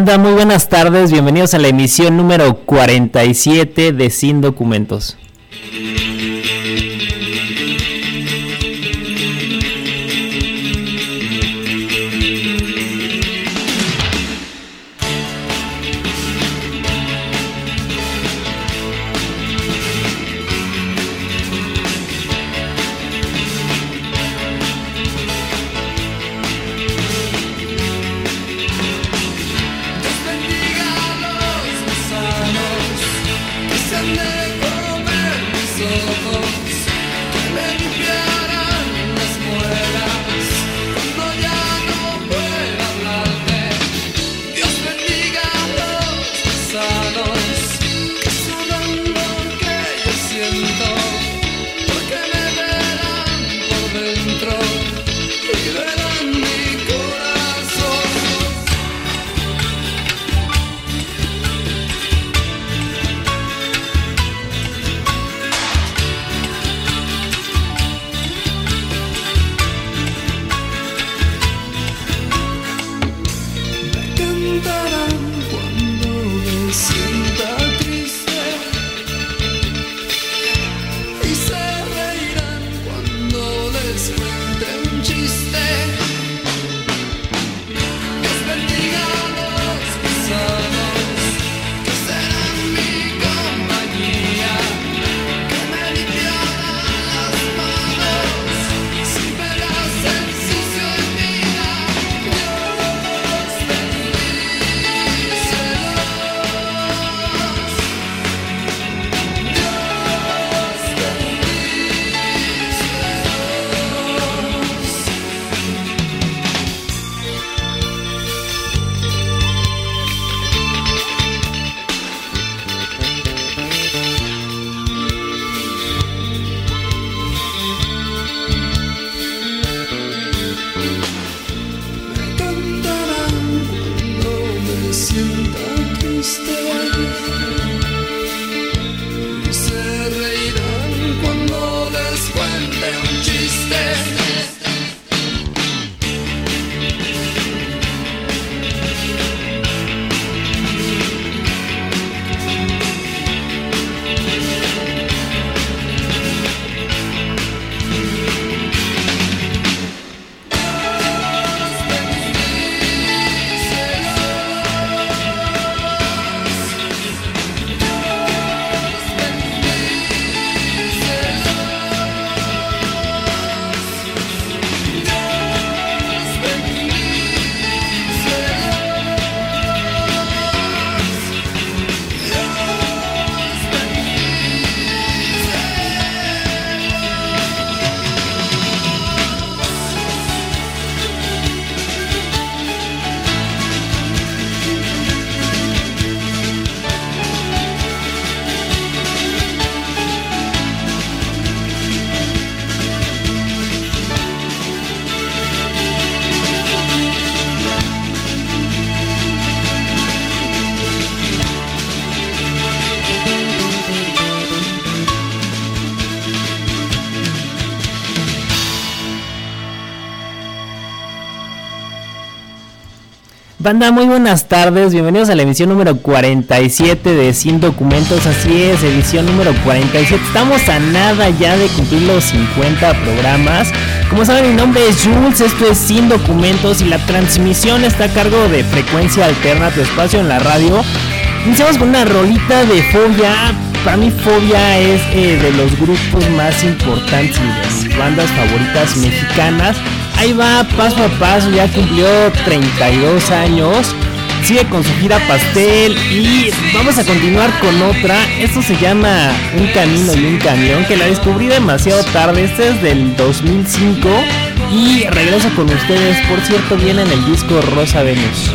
Muy buenas tardes, bienvenidos a la emisión número 47 de Sin Documentos. Banda, muy buenas tardes, bienvenidos a la emisión número 47 de 100 documentos, así es, edición número 47, estamos a nada ya de cumplir los 50 programas, como saben mi nombre es Jules, esto es 100 documentos y la transmisión está a cargo de frecuencia alterna, tu espacio en la radio, iniciamos con una rolita de Fobia, para mí Fobia es eh, de los grupos más importantes y de mis bandas favoritas mexicanas, ahí va paso a paso, ya cumplió 32 años. Sigue con su gira pastel y vamos a continuar con otra. Esto se llama Un camino y un camión que la descubrí demasiado tarde. Este es del 2005 y regreso con ustedes. Por cierto, viene en el disco Rosa Venus.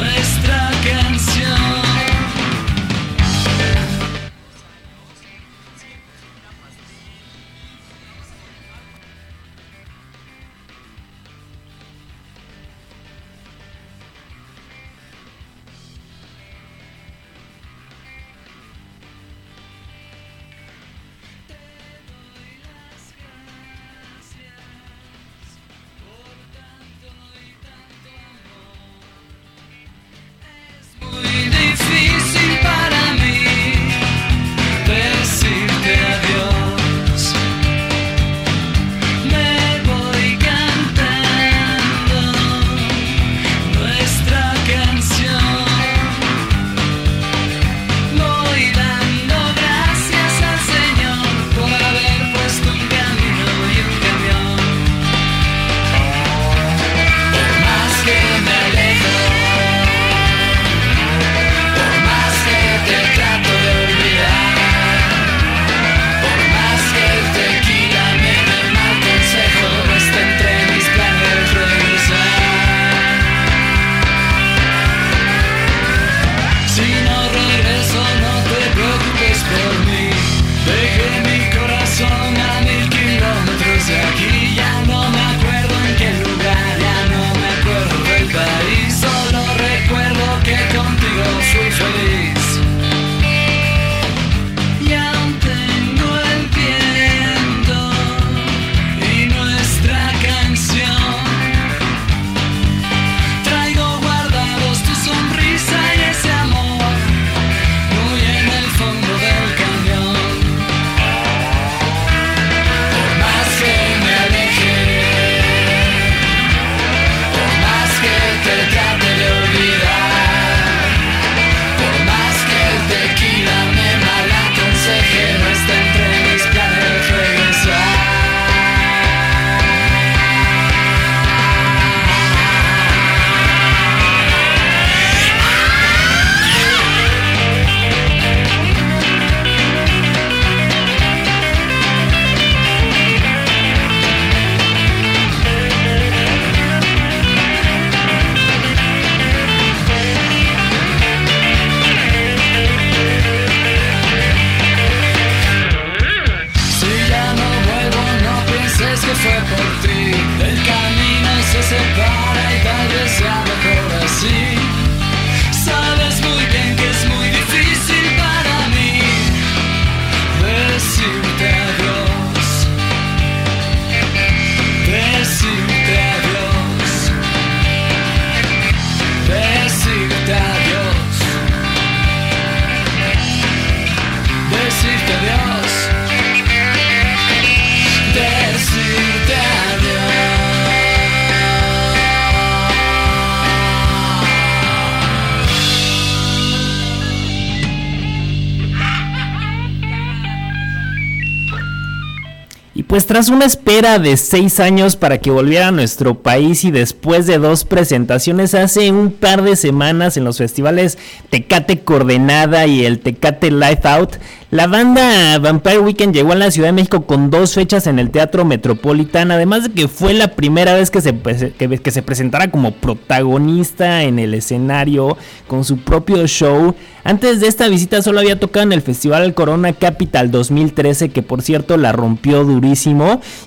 Tras una espera de seis años para que volviera a nuestro país y después de dos presentaciones hace un par de semanas en los festivales Tecate Coordenada y el Tecate Life Out, la banda Vampire Weekend llegó a la Ciudad de México con dos fechas en el Teatro Metropolitano, además de que fue la primera vez que se, que, que se presentara como protagonista en el escenario con su propio show. Antes de esta visita solo había tocado en el Festival Corona Capital 2013, que por cierto la rompió durísimo,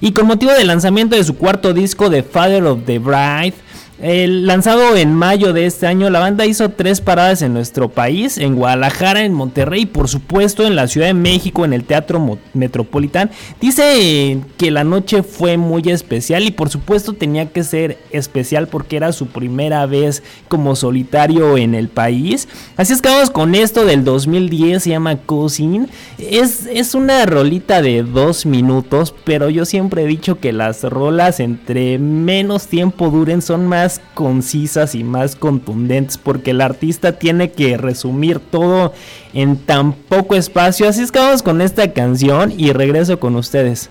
y con motivo del lanzamiento de su cuarto disco The Father of the Bride, el lanzado en mayo de este año, la banda hizo tres paradas en nuestro país, en Guadalajara, en Monterrey y por supuesto en la Ciudad de México, en el Teatro Metropolitán. Dice que la noche fue muy especial y por supuesto tenía que ser especial porque era su primera vez como solitario en el país. Así es que vamos con esto del 2010, se llama Cousin. Es, es una rolita de dos minutos, pero yo siempre he dicho que las rolas entre menos tiempo duren son más concisas y más contundentes porque el artista tiene que resumir todo en tan poco espacio. Así es que vamos con esta canción y regreso con ustedes.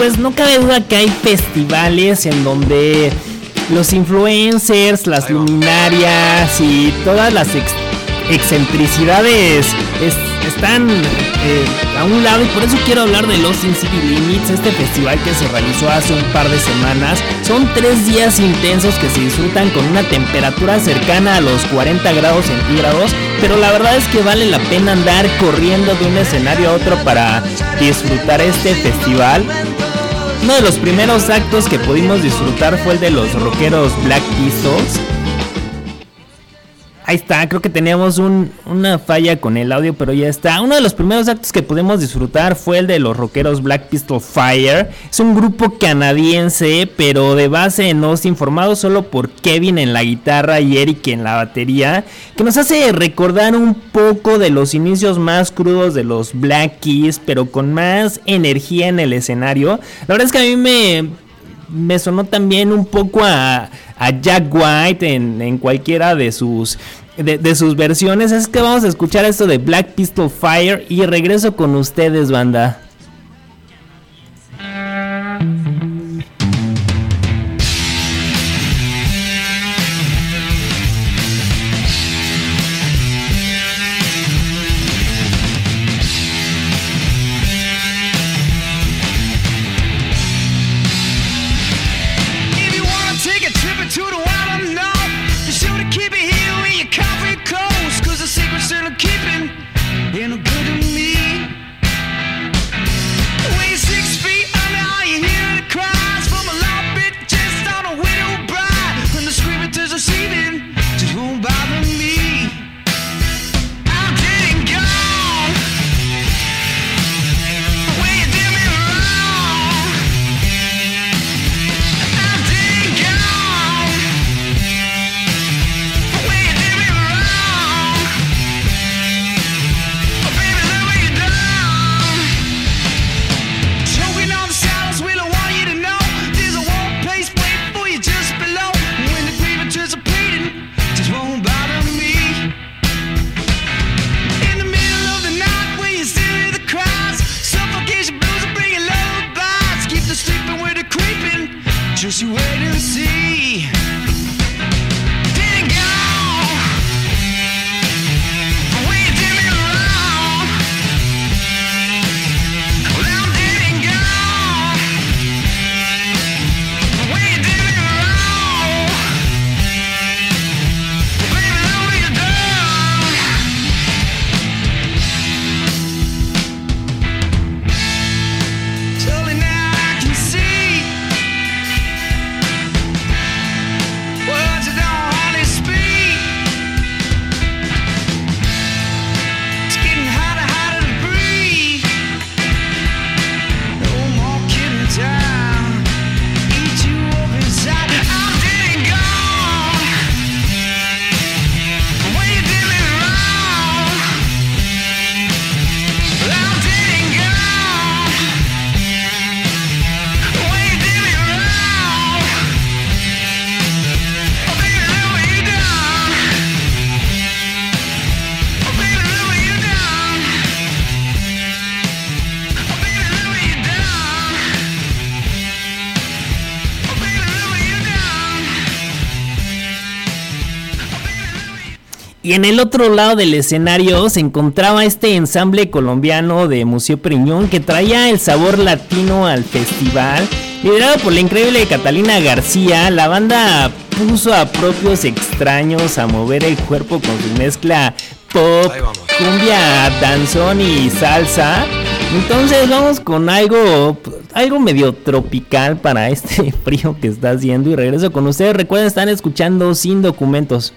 Pues no cabe duda que hay festivales en donde los influencers, las luminarias y todas las excentricidades están eh, a un lado y por eso quiero hablar de Los In City Limits, este festival que se realizó hace un par de semanas. Son tres días intensos que se disfrutan con una temperatura cercana a los 40 grados centígrados, pero la verdad es que vale la pena andar corriendo de un escenario a otro para disfrutar este festival. Uno de los primeros actos que pudimos disfrutar fue el de los rockeros Black Pistols Ahí está, creo que teníamos una falla con el audio, pero ya está. Uno de los primeros actos que pudimos disfrutar fue el de los rockeros Black Pistol Fire. Es un grupo canadiense, pero de base no Austin, formado solo por Kevin en la guitarra y Eric en la batería, que nos hace recordar un poco de los inicios más crudos de los Black Keys, pero con más energía en el escenario. La verdad es que a mí me me sonó también un poco a, Jack White en, cualquiera de sus, de, sus versiones. Es que vamos a escuchar esto de Black Pistol Fire y regreso con ustedes, banda. Y en el otro lado del escenario se encontraba este ensamble colombiano de Museo Priñón que traía el sabor latino al festival. Liderado por la increíble Catalina García, la banda puso a propios extraños a mover el cuerpo con su mezcla pop, cumbia, danzón y salsa. Entonces vamos con algo, algo medio tropical para este frío que está haciendo y regreso con ustedes. Recuerden, están escuchando sin documentos.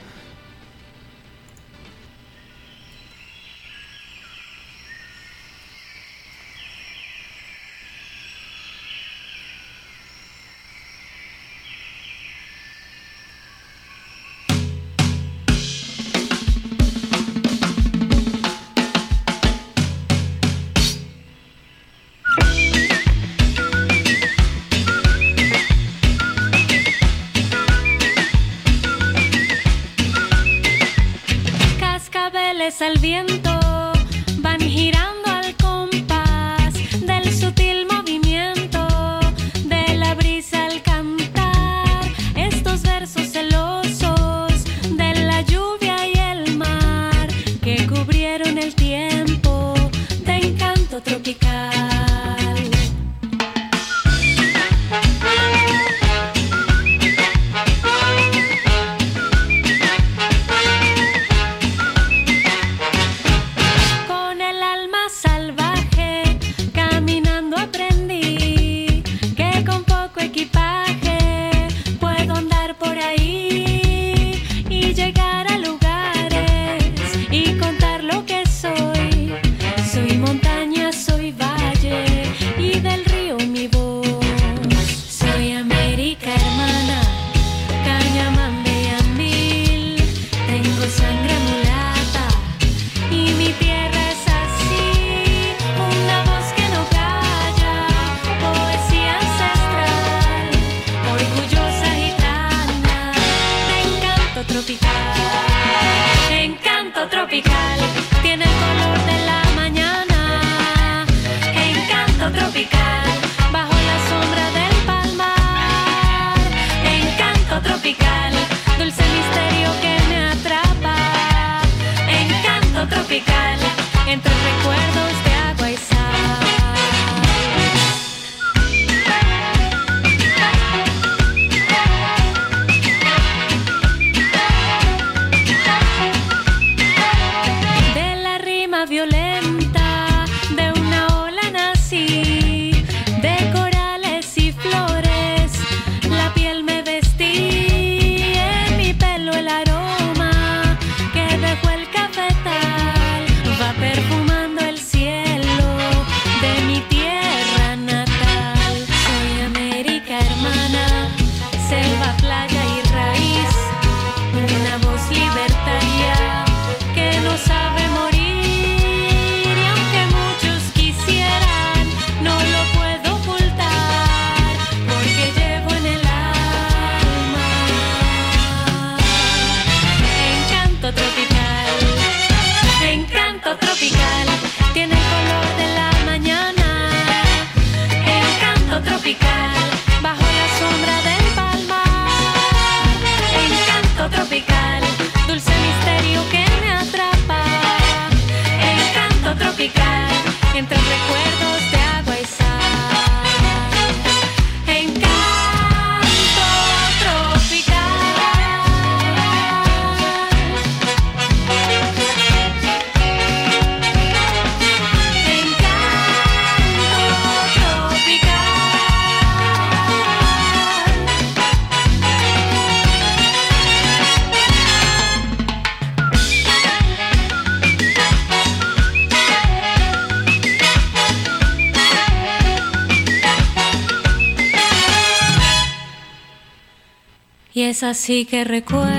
Así que recuerdo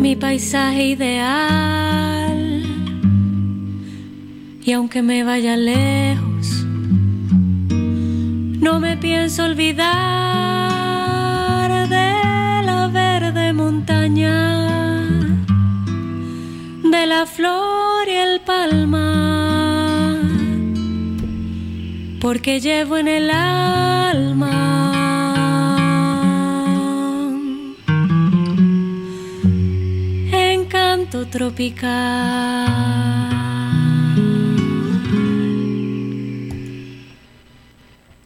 mi paisaje ideal. Y aunque me vaya lejos, no me pienso olvidar de la verde montaña, de la flor y el palmar, porque llevo en el alma tropical.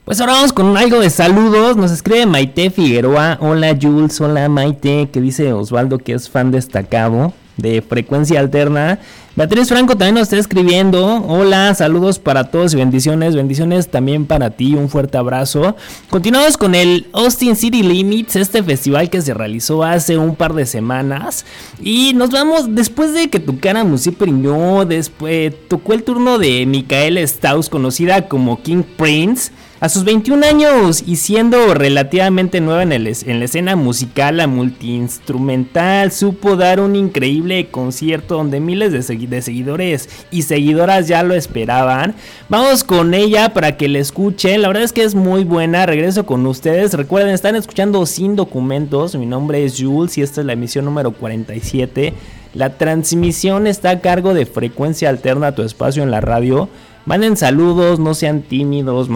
Pues ahora vamos con algo de saludos. Nos escribe Maite Figueroa. Hola Jules, hola Maite, que dice Osvaldo que es fan destacado de frecuencia alterna. Beatriz Franco también nos está escribiendo. Hola, saludos para todos y bendiciones. Bendiciones también para ti. Un fuerte abrazo. Continuamos con el Austin City Limits, este festival que se realizó hace un par de semanas. Y nos vamos, después de que tocaran Musiper yo, después tocó el turno de Micaela Staus, conocida como King Prince. A sus 21 años y siendo relativamente nueva en, en la escena musical, la multiinstrumental supo dar un increíble concierto donde miles de, seguidores y seguidoras ya lo esperaban. Vamos con ella para que la escuchen. La verdad es que es muy buena. Regreso con ustedes. Recuerden, están escuchando sin documentos. Mi nombre es Jules y esta es la emisión número 47. La transmisión está a cargo de Frecuencia Alterna, tu espacio en la radio. Manden saludos, no sean tímidos,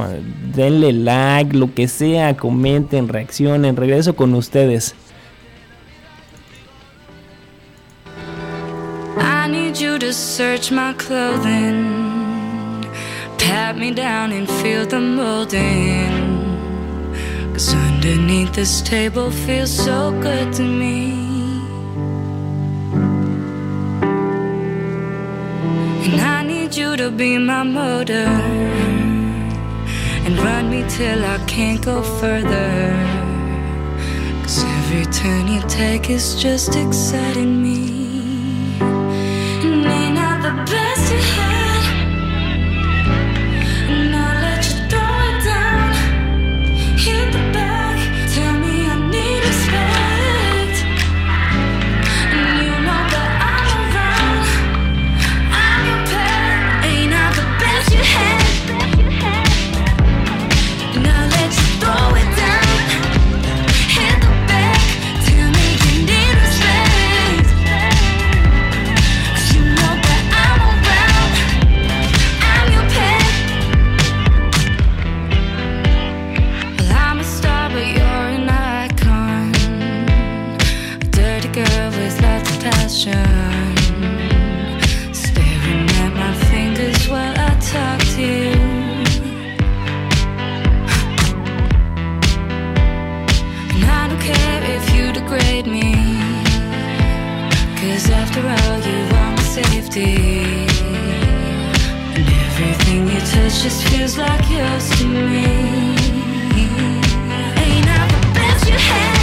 denle like, lo que sea, comenten, reaccionen. Regreso con ustedes. I need you to search my clothing, pat me down and feel the molding. Cause underneath this table feels so good to me. To be my motor and run me till I can't go further. Cause every turn you take is just exciting me. After all, you my safety. And everything you touch just feels like yours to me. Ain't I the best you had?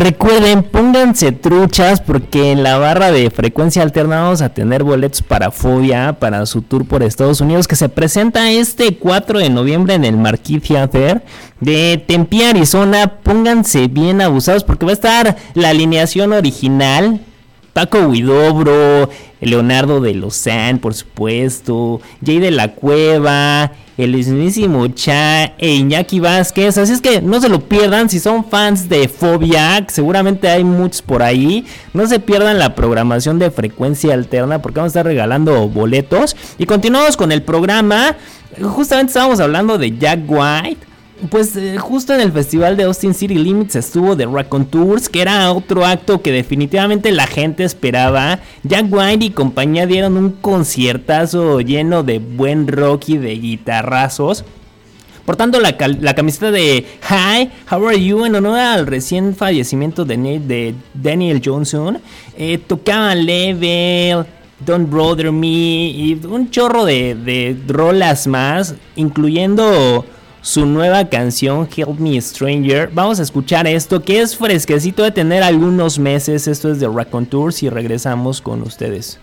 Recuerden, pónganse truchas porque en la barra de frecuencia alterna vamos a tener boletos para Fobia, para su tour por Estados Unidos, que se presenta este 4 de noviembre en el Marquis Theater de Tempe, Arizona. Pónganse bien abusados porque va a estar la alineación original. Paco Huidobro, Leonardo de Lozán, por supuesto, Jay de la Cueva, el mismísimo Cha e Iñaki Vázquez. Así es que no se lo pierdan si son fans de Fobia, que seguramente hay muchos por ahí. No se pierdan la programación de frecuencia alterna porque vamos a estar regalando boletos. Y continuamos con el programa. Justamente estábamos hablando de Jack White. Pues eh, justo en el festival de Austin City Limits estuvo The Raccoon Tours, que era otro acto que definitivamente la gente esperaba. Jack White y compañía dieron un conciertazo lleno de buen rock y de guitarrazos. Portando la, la camiseta de Hi, how are you? En honor al recién fallecimiento de, de Daniel Johnson. Eh, tocaban Level, Don't Brother Me y un chorro de, de rolas más, incluyendo su nueva canción Help Me Stranger. Vamos a escuchar esto que es fresquecito de tener algunos meses. Esto es de Raccoon Tours y regresamos con ustedes.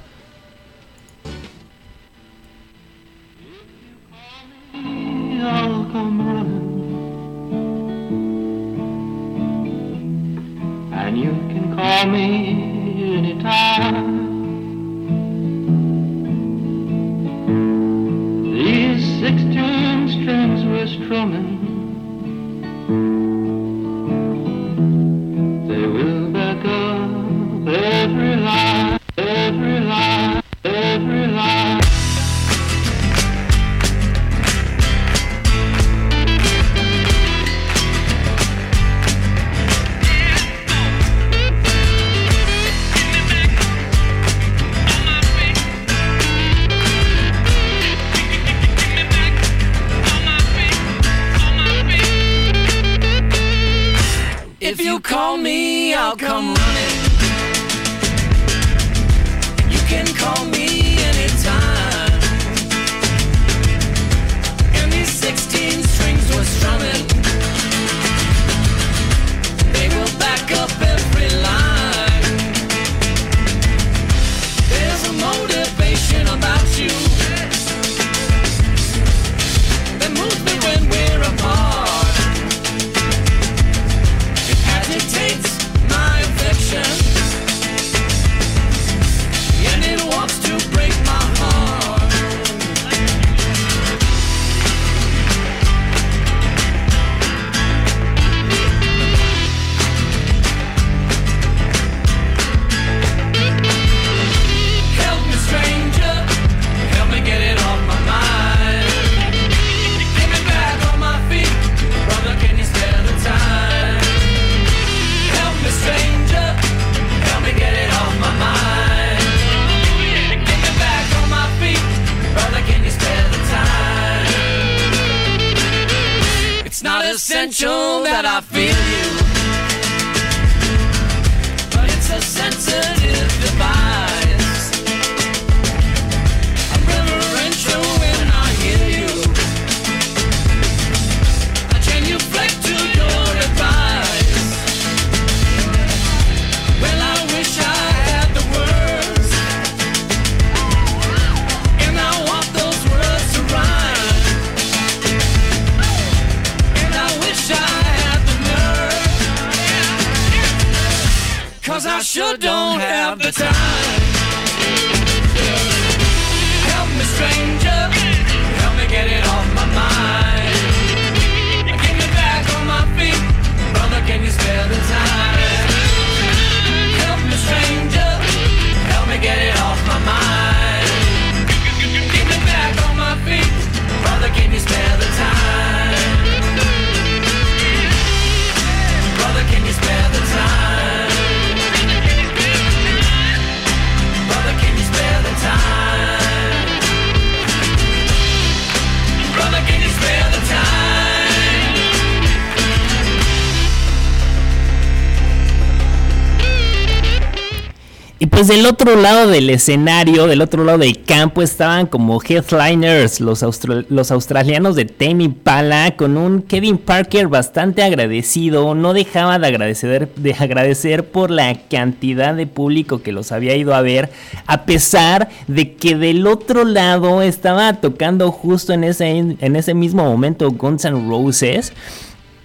Call me anytime. We're strumming. They will back up every line, every line, every pues del otro lado del escenario, del otro lado del campo, estaban como headliners los, los australianos de Tame Impala con un Kevin Parker bastante agradecido. No dejaba de agradecer, de agradecer por la cantidad de público que los había ido a ver, a pesar de que del otro lado estaba tocando justo en ese, en ese mismo momento Guns N' Roses.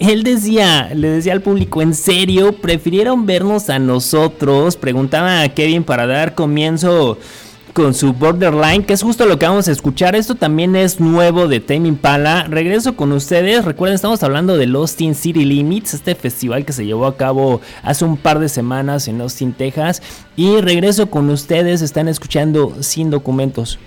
Él decía, le decía al público, ¿en serio? ¿Prefirieron vernos a nosotros? Preguntaba a Kevin para dar comienzo con su Borderline, que es justo lo que vamos a escuchar. Esto también es nuevo de Tame Impala. Regreso con ustedes. Recuerden, estamos hablando del Austin City Limits, este festival que se llevó a cabo hace un par de semanas en Austin, Texas. Y regreso con ustedes. Están escuchando Sin Documentos.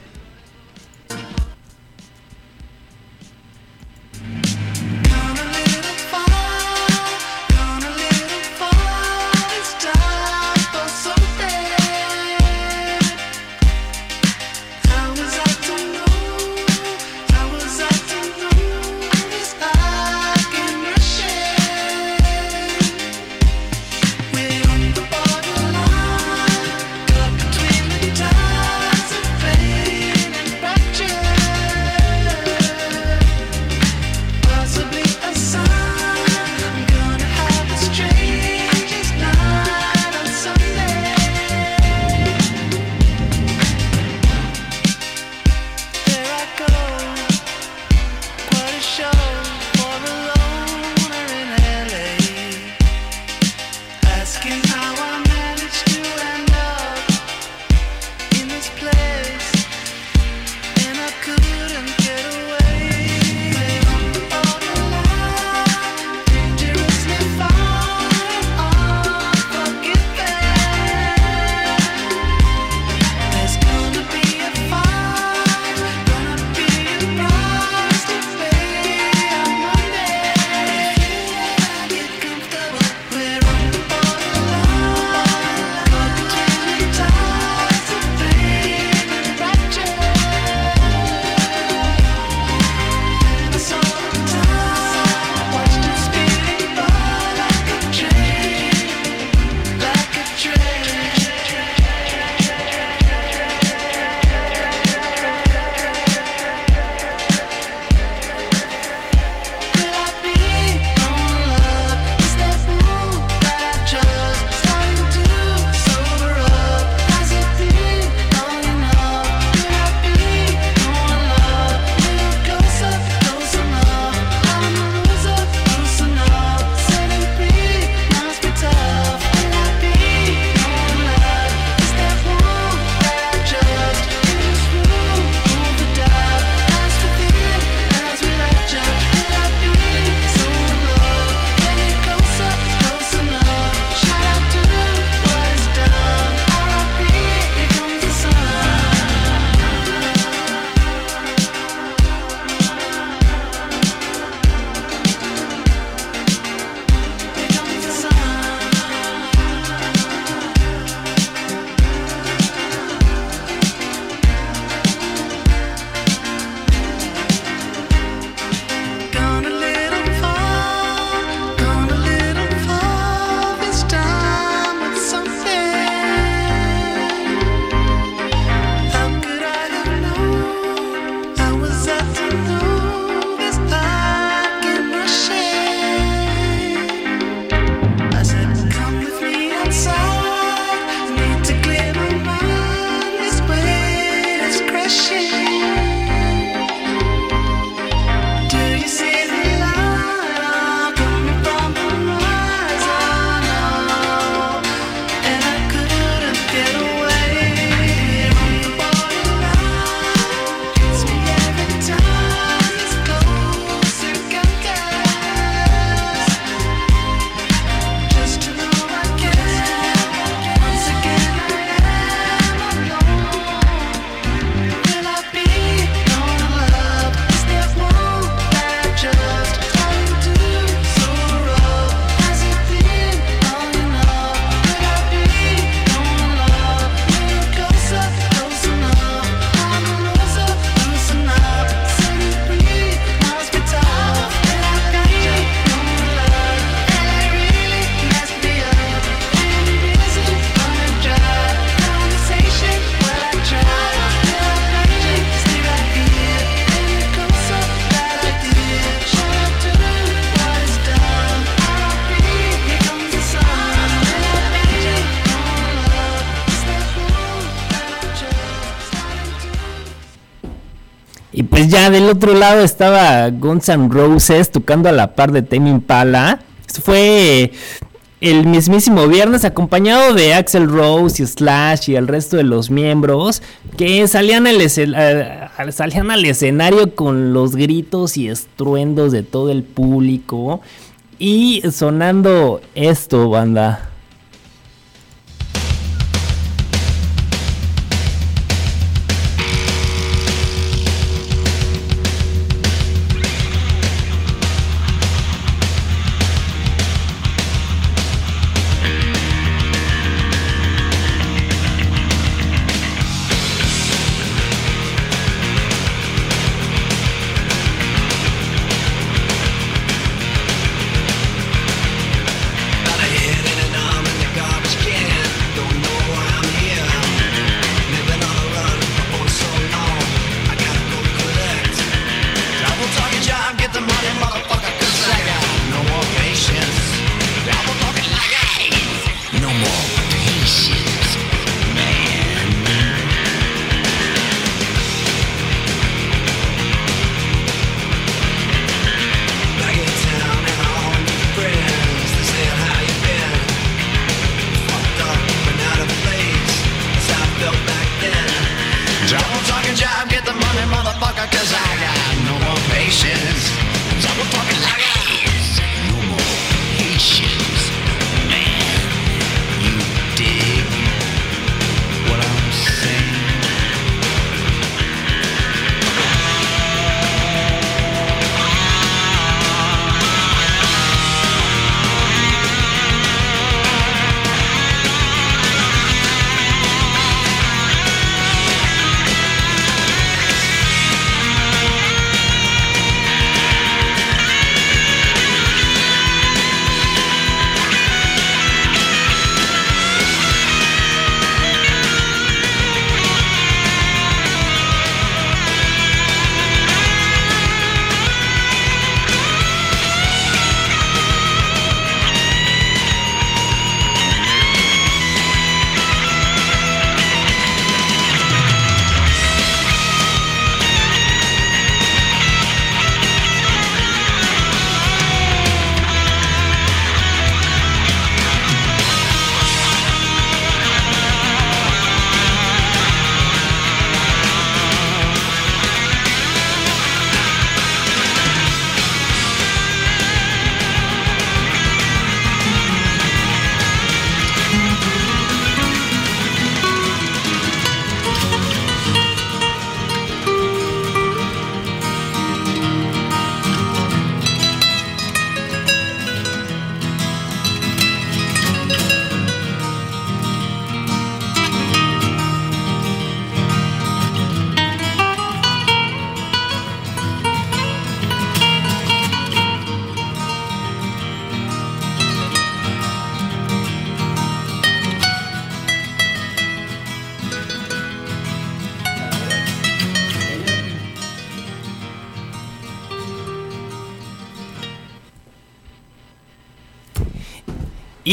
Del otro lado estaba Guns N' Roses tocando a la par de Tame Impala. Fue el mismísimo viernes acompañado de Axel Rose y Slash y el resto de los miembros que salían a- salían al escenario con los gritos y estruendos de todo el público y sonando esto, banda.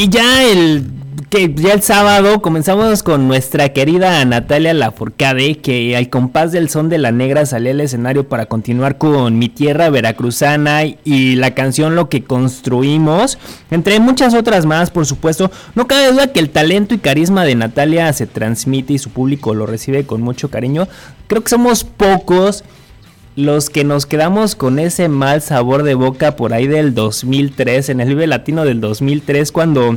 Y ya el que ya el sábado comenzamos con nuestra querida Natalia Lafourcade que al compás del son de la negra salió al escenario para continuar con Mi tierra veracruzana y la canción Lo que construimos, entre muchas otras más, por supuesto. No cabe duda que el talento y carisma de Natalia se transmite y su público lo recibe con mucho cariño. Creo que somos pocos los que nos quedamos con ese mal sabor de boca por ahí del 2003, en el Vive Latino del 2003, cuando,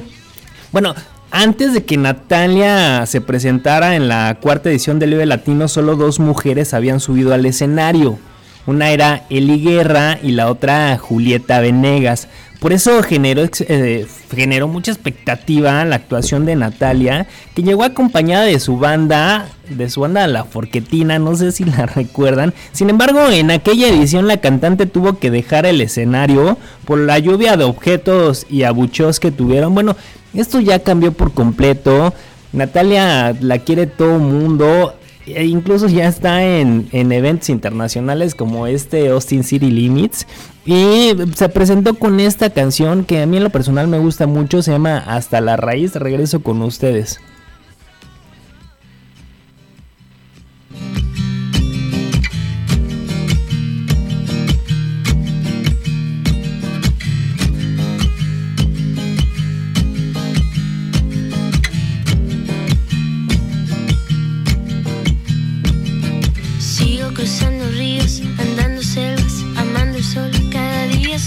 bueno, antes de que Natalia se presentara en la cuarta edición del Vive Latino, solo dos mujeres habían subido al escenario. Una era Eli Guerra y la otra Julieta Venegas. Por eso generó, eh, generó mucha expectativa la actuación de Natalia, que llegó acompañada de su banda, de su banda La Forquetina, no sé si la recuerdan. Sin embargo, en aquella edición la cantante tuvo que dejar el escenario por la lluvia de objetos y abucheos que tuvieron. Bueno, esto ya cambió por completo. Natalia la quiere todo mundo. E incluso ya está en, en eventos internacionales como este Austin City Limits. Y se presentó con esta canción que a mí en lo personal me gusta mucho. Se llama Hasta la raíz. Regreso con ustedes.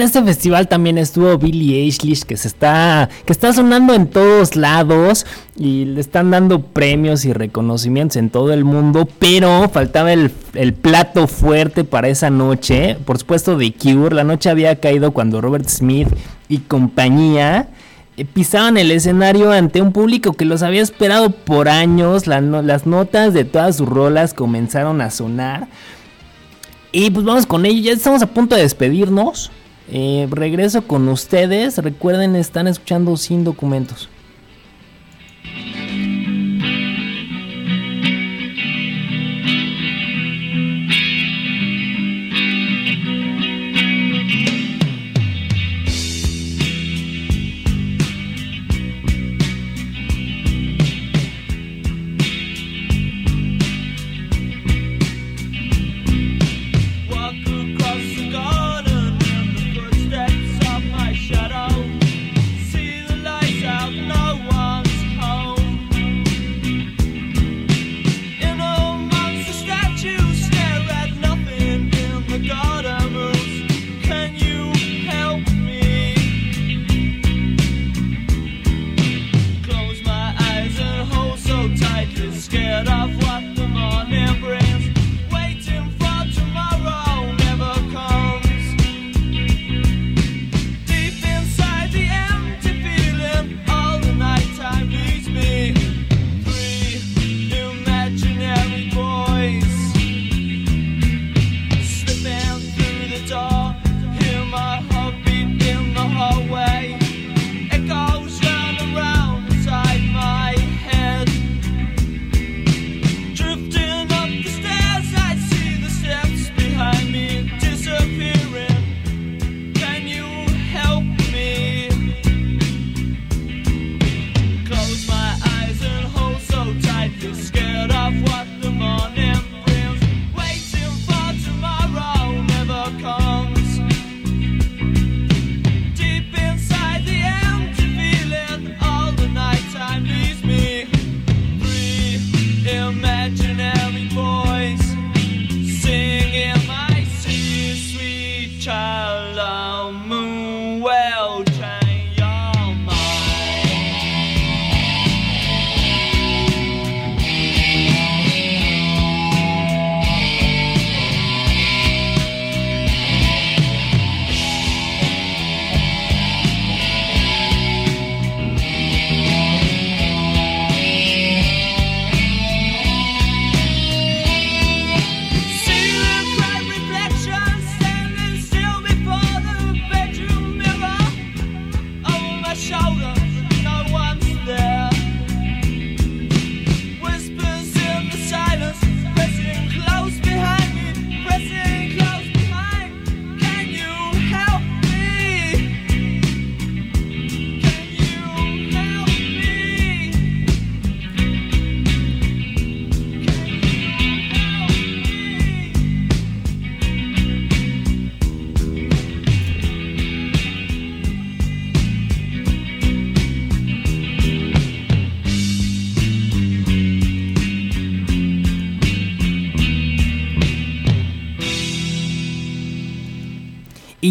en este festival también estuvo Billie Eilish que se está que está sonando en todos lados y le están dando premios y reconocimientos en todo el mundo, pero faltaba el, el plato fuerte para esa noche, por supuesto de Cure, la noche había caído cuando Robert Smith y compañía eh, pisaban el escenario ante un público que los había esperado por años, las notas de todas sus rolas comenzaron a sonar. Y pues vamos con ello, ya estamos a punto de despedirnos. Eh, regreso con ustedes. Recuerden, están escuchando sin documentos.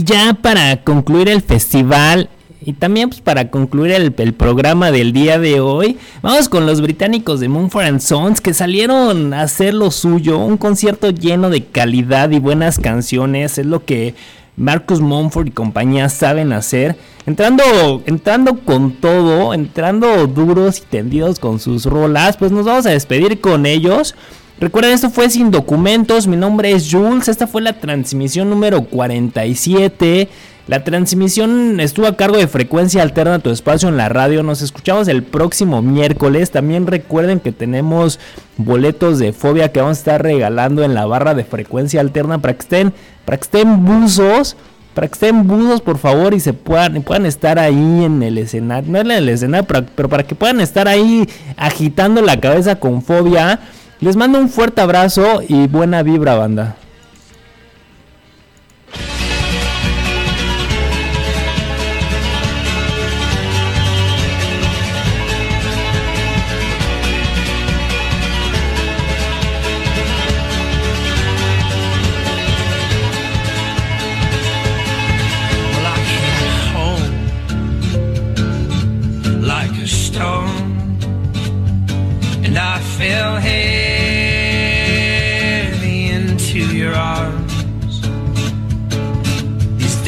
Ya para concluir el festival y también pues, para concluir el, el programa del día de hoy, vamos con los británicos de Mumford and Sons que salieron a hacer lo suyo, un concierto lleno de calidad y buenas canciones, es lo que Marcus Mumford y compañía saben hacer, entrando, entrando con todo, entrando duros y tendidos con sus rolas, pues nos vamos a despedir con ellos. Recuerden, esto fue Sin Documentos, mi nombre es Jules, esta fue la transmisión número 47. La transmisión estuvo a cargo de Frecuencia Alterna Tu Espacio en la radio. Nos escuchamos el próximo miércoles. También recuerden que tenemos boletos de fobia que vamos a estar regalando en la barra de Frecuencia Alterna para que estén, para que estén buzos. Para que estén buzos, por favor, y se puedan, y puedan estar ahí en el escenario. No en el escenario, pero, pero para que puedan estar ahí agitando la cabeza con fobia. Les mando un fuerte abrazo y buena vibra, banda.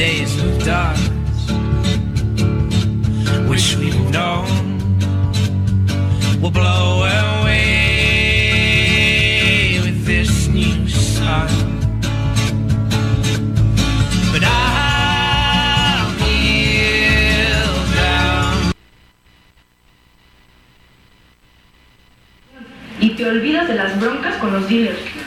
Days of darkness, wish we'd known, will blow away with this new sun. But I'll kneel down. y te olvidas de las broncas con los dealers.